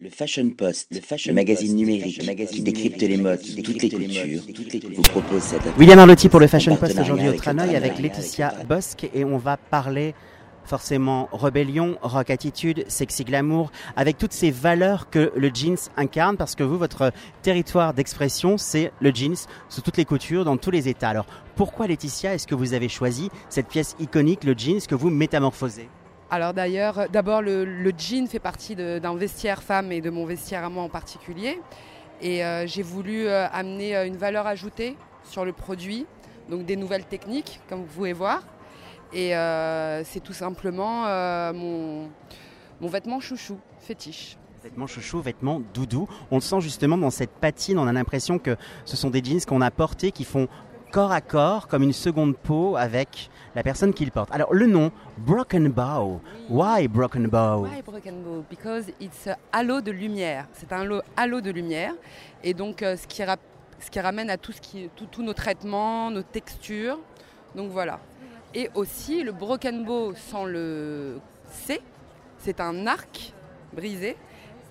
Le Fashion Post, le, fashion magazine numérique qui décrypte les modes, toutes les cultures, vous propose cette William Arlotti pour le Fashion Post aujourd'hui au Tranoï avec Laetitia Bosque et on va parler forcément rébellion, rock attitude, sexy glamour, avec toutes ces valeurs que le jeans incarne, parce que vous, votre territoire d'expression, c'est le jeans sous toutes les coutures, dans tous les états. Alors pourquoi Laetitia, est-ce que vous avez choisi cette pièce iconique, le jeans, que vous métamorphosez? Alors d'ailleurs, d'abord le, jean fait partie d'un vestiaire femme et de mon vestiaire à moi en particulier. Et euh, j'ai voulu euh, amener euh, une valeur ajoutée sur le produit, donc des nouvelles techniques, comme vous pouvez voir. Et c'est tout simplement mon, mon vêtement chouchou, fétiche. Vêtements chouchou, vêtements doudou. On le sent justement dans cette patine, on a l'impression que ce sont des jeans qu'on a portés qui font corps à corps, comme une seconde peau avec la personne qui le porte. Alors le nom, Broken Bow. Why Broken Bow? Why Broken Bow? Because it's a halo de lumière. C'est un halo de lumière. Et donc euh, ce, qui ce qui ramène à tout ce qui, tous nos traitements, nos textures. Donc voilà. Et aussi le Broken Bow sans le C, c'est un arc brisé.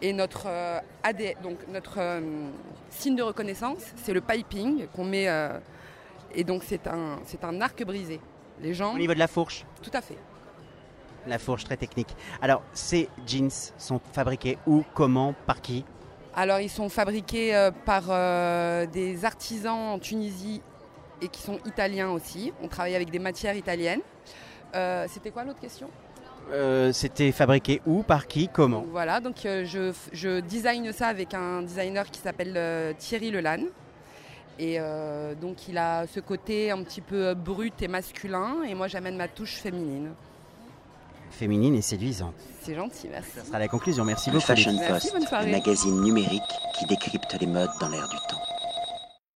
Et notre euh, donc notre euh, signe de reconnaissance, c'est le piping qu'on met et donc c'est un, c'est un arc brisé. Les gens... Au niveau de la fourche Tout à fait. La fourche très technique. Alors ces jeans sont fabriqués où, comment, par qui? Alors ils sont fabriqués euh, par euh, des artisans en Tunisie et qui sont italiens aussi. On travaille avec des matières italiennes. Euh, c'était quoi l'autre question? C'était fabriqué où, par qui, comment? Voilà, donc je, je design ça avec un designer qui s'appelle Thierry Lelanne. Et euh, donc il a ce côté un petit peu brut et masculin, et moi j'amène ma touche féminine. Féminine et séduisante. C'est gentil, merci. Ça sera la conclusion, merci beaucoup. Fashion Post, le magazine numérique qui décrypte les modes dans l'air du temps.